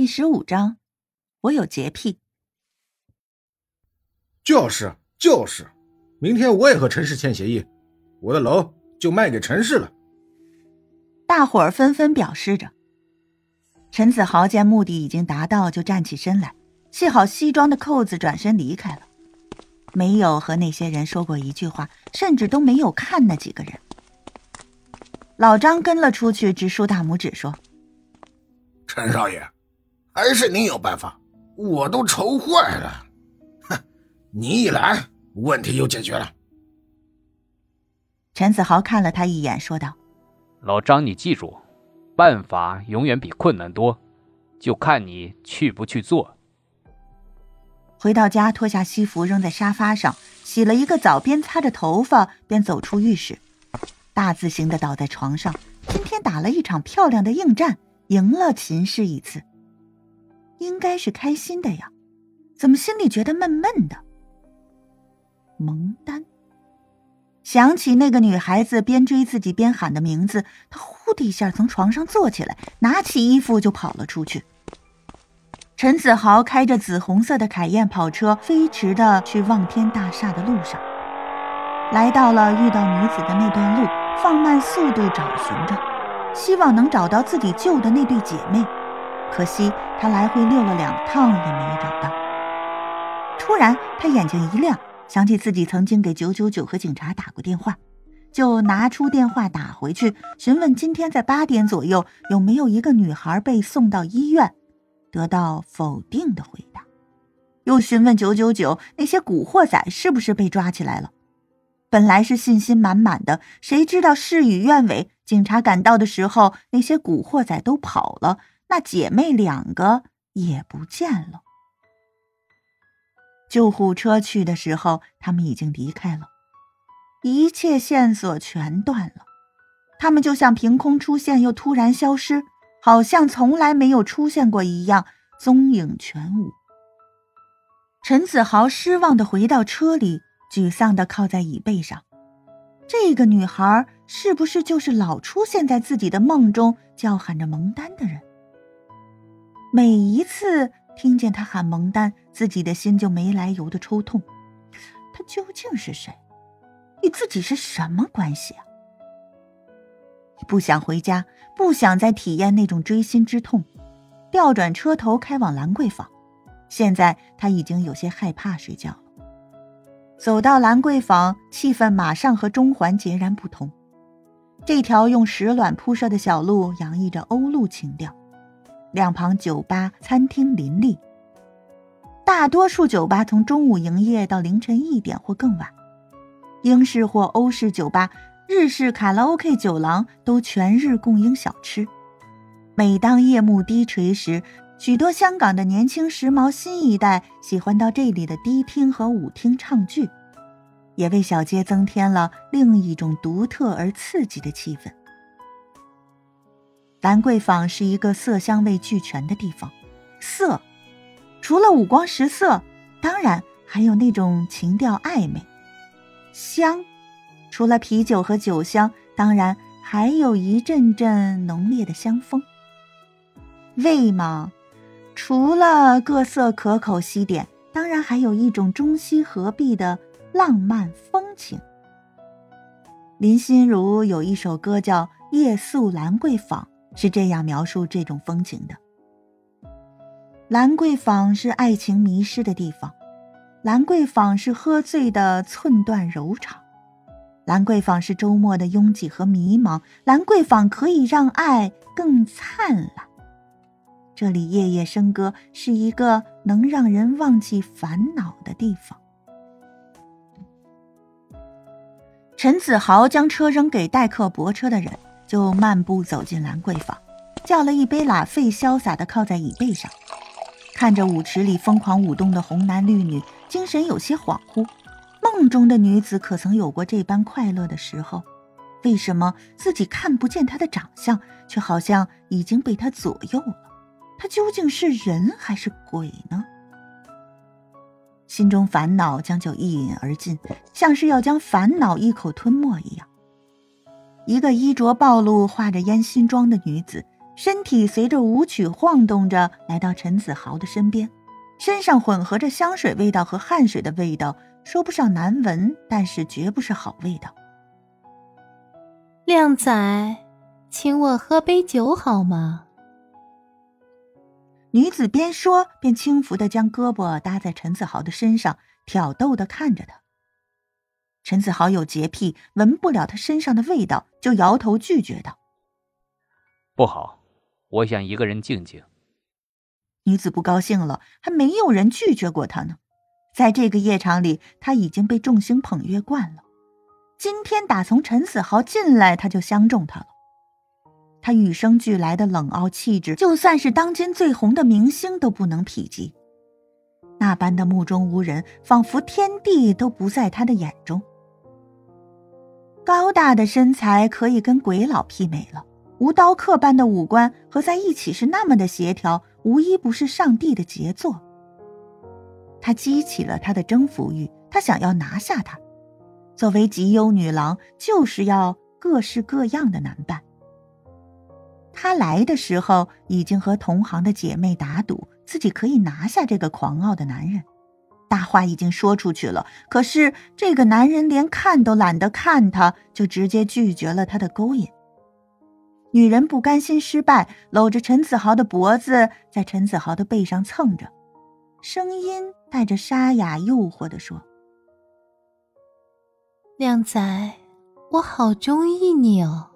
第十五章，我有洁癖。就是就是，明天我也和陈氏签协议，我的楼就卖给陈氏了。大伙儿纷纷表示着。陈子豪见目的已经达到，就站起身来，系好西装的扣子，转身离开了。没有和那些人说过一句话，甚至都没有看那几个人。老张跟了出去，直竖大拇指说：“陈少爷。”还是你有办法，我都愁坏了。哼，你一来，问题就解决了。陈子豪看了他一眼，说道：“老张，你记住，办法永远比困难多，就看你去不去做。”回到家，脱下西服扔在沙发上，洗了一个澡，边擦着头发边走出浴室，大字型的倒在床上。今天打了一场漂亮的硬战，赢了秦氏一次。应该是开心的呀，怎么心里觉得闷闷的？蒙丹想起那个女孩子边追自己边喊的名字，他呼的一下从床上坐起来，拿起衣服就跑了出去。陈子豪开着紫红色的凯宴跑车，飞驰的去望天大厦的路上，来到了遇到女子的那段路，放慢速度找寻着，希望能找到自己救的那对姐妹。可惜他来回溜了两趟也没找到。突然，他眼睛一亮，想起自己曾经给九九九和警察打过电话，就拿出电话打回去，询问今天在八点左右有没有一个女孩被送到医院，得到否定的回答。又询问九九九那些古惑仔是不是被抓起来了。本来是信心满满的，谁知道事与愿违，警察赶到的时候，那些古惑仔都跑了。那姐妹两个也不见了。救护车去的时候，他们已经离开了，一切线索全断了。他们就像凭空出现又突然消失，好像从来没有出现过一样，踪影全无。陈子豪失望的回到车里，沮丧的靠在椅背上。这个女孩是不是就是老出现在自己的梦中，叫喊着蒙丹的人？每一次听见他喊蒙丹，自己的心就没来由的抽痛。他究竟是谁？与自己是什么关系啊？不想回家，不想再体验那种锥心之痛，调转车头开往兰桂坊。现在他已经有些害怕睡觉了。走到兰桂坊，气氛马上和中环截然不同。这条用石卵铺设的小路洋溢着欧陆情调。两旁酒吧、餐厅林立，大多数酒吧从中午营业到凌晨一点或更晚。英式或欧式酒吧、日式卡拉 OK 酒廊都全日供应小吃。每当夜幕低垂时，许多香港的年轻时髦新一代喜欢到这里的迪厅和舞厅唱剧，也为小街增添了另一种独特而刺激的气氛。兰桂坊是一个色香味俱全的地方，色，除了五光十色，当然还有那种情调暧昧；香，除了啤酒和酒香，当然还有一阵阵浓烈的香风；味嘛，除了各色可口西点，当然还有一种中西合璧的浪漫风情。林心如有一首歌叫《夜宿兰桂坊》。是这样描述这种风情的：兰桂坊是爱情迷失的地方，兰桂坊是喝醉的寸断柔肠，兰桂坊是周末的拥挤和迷茫，兰桂坊可以让爱更灿烂。这里夜夜笙歌，是一个能让人忘记烦恼的地方。陈子豪将车扔给代客泊车的人。就漫步走进兰桂坊，叫了一杯拉菲，潇洒的靠在椅背上，看着舞池里疯狂舞动的红男绿女，精神有些恍惚。梦中的女子可曾有过这般快乐的时候？为什么自己看不见她的长相，却好像已经被她左右了？她究竟是人还是鬼呢？心中烦恼将就一饮而尽，像是要将烦恼一口吞没一样。一个衣着暴露、画着烟熏妆的女子，身体随着舞曲晃动着来到陈子豪的身边，身上混合着香水味道和汗水的味道，说不上难闻，但是绝不是好味道。靓仔，请我喝杯酒好吗？女子边说边轻浮的将胳膊搭在陈子豪的身上，挑逗的看着他。陈子豪有洁癖，闻不了他身上的味道，就摇头拒绝道：“不好，我想一个人静静。”女子不高兴了，还没有人拒绝过她呢。在这个夜场里，她已经被众星捧月惯了。今天打从陈子豪进来，他就相中他了。他与生俱来的冷傲气质，就算是当今最红的明星都不能匹及。那般的目中无人，仿佛天地都不在他的眼中。高大的身材可以跟鬼佬媲美了，无刀刻般的五官合在一起是那么的协调，无一不是上帝的杰作。他激起了他的征服欲，他想要拿下他。作为极优女郎，就是要各式各样的男伴。他来的时候已经和同行的姐妹打赌，自己可以拿下这个狂傲的男人。大话已经说出去了，可是这个男人连看都懒得看，他就直接拒绝了他的勾引。女人不甘心失败，搂着陈子豪的脖子，在陈子豪的背上蹭着，声音带着沙哑诱惑的说：“靓仔，我好中意你哦，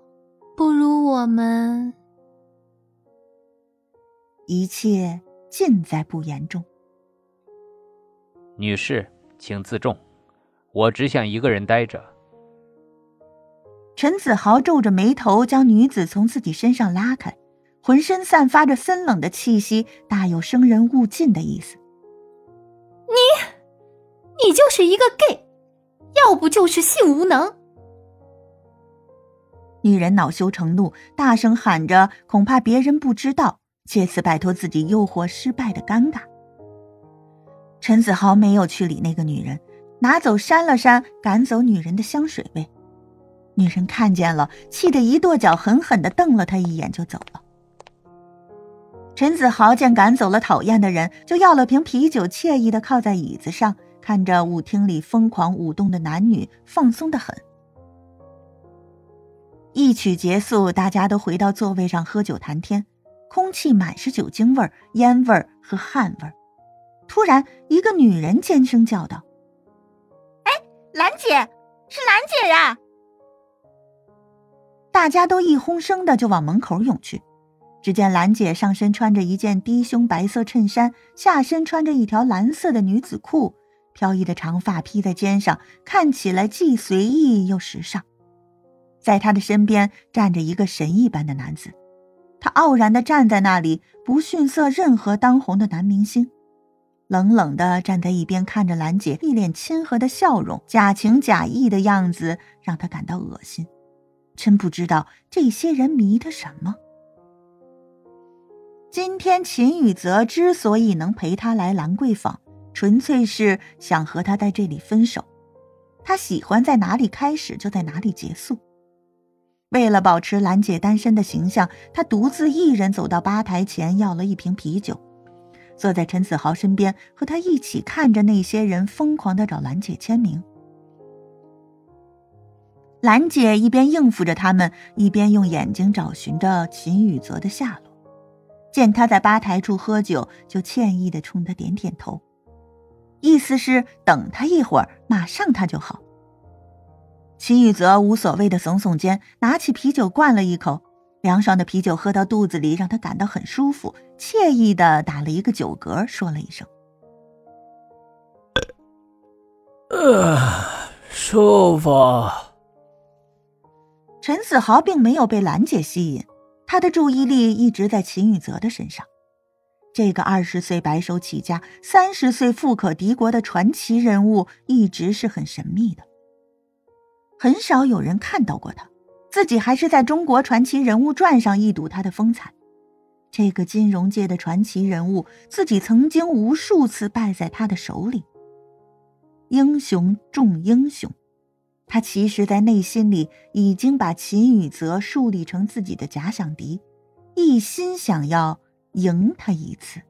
不如我们……”一切尽在不言中。女士，请自重，我只想一个人待着。陈子豪皱着眉头，将女子从自己身上拉开，浑身散发着森冷的气息，大有生人勿近的意思。你，你就是一个 gay，要不就是性无能。女人恼羞成怒，大声喊着，恐怕别人不知道。借此摆脱自己诱惑失败的尴尬，陈子豪没有去理那个女人，拿走扇了扇，赶走女人的香水味。女人看见了，气得一跺脚，狠狠地瞪了他一眼，就走了。陈子豪见赶走了讨厌的人，就要了瓶啤酒，惬意地靠在椅子上，看着舞厅里疯狂舞动的男女，放松的很。一曲结束，大家都回到座位上喝酒谈天。空气满是酒精味、烟味和汗味。突然，一个女人尖声叫道：“哎，兰姐，是兰姐呀！”大家都一哄声的就往门口涌去。只见兰姐上身穿着一件低胸白色衬衫，下身穿着一条蓝色的女子裤，飘逸的长发披在肩上，看起来既随意又时尚。在她的身边站着一个神一般的男子。他傲然的站在那里，不逊色任何当红的男明星，冷冷的站在一边看着兰姐，一脸亲和的笑容，假情假意的样子让他感到恶心。真不知道这些人迷他什么。今天秦宇泽之所以能陪他来兰桂坊，纯粹是想和他在这里分手。他喜欢在哪里开始就在哪里结束。为了保持兰姐单身的形象，他独自一人走到吧台前，要了一瓶啤酒，坐在陈子豪身边，和他一起看着那些人疯狂的找兰姐签名。兰姐一边应付着他们，一边用眼睛找寻着秦宇泽的下落。见他在吧台处喝酒，就歉意的冲他点点头，意思是等他一会儿，马上他就好。秦宇泽无所谓的耸耸肩，拿起啤酒灌了一口，凉爽的啤酒喝到肚子里，让他感到很舒服，惬意的打了一个酒嗝，说了一声：“呃，舒服。”陈子豪并没有被兰姐吸引，他的注意力一直在秦宇泽的身上。这个二十岁白手起家、三十岁富可敌国的传奇人物，一直是很神秘的。很少有人看到过他，自己还是在中国传奇人物传上一睹他的风采。这个金融界的传奇人物，自己曾经无数次败在他的手里。英雄重英雄，他其实，在内心里已经把秦宇泽树立成自己的假想敌，一心想要赢他一次。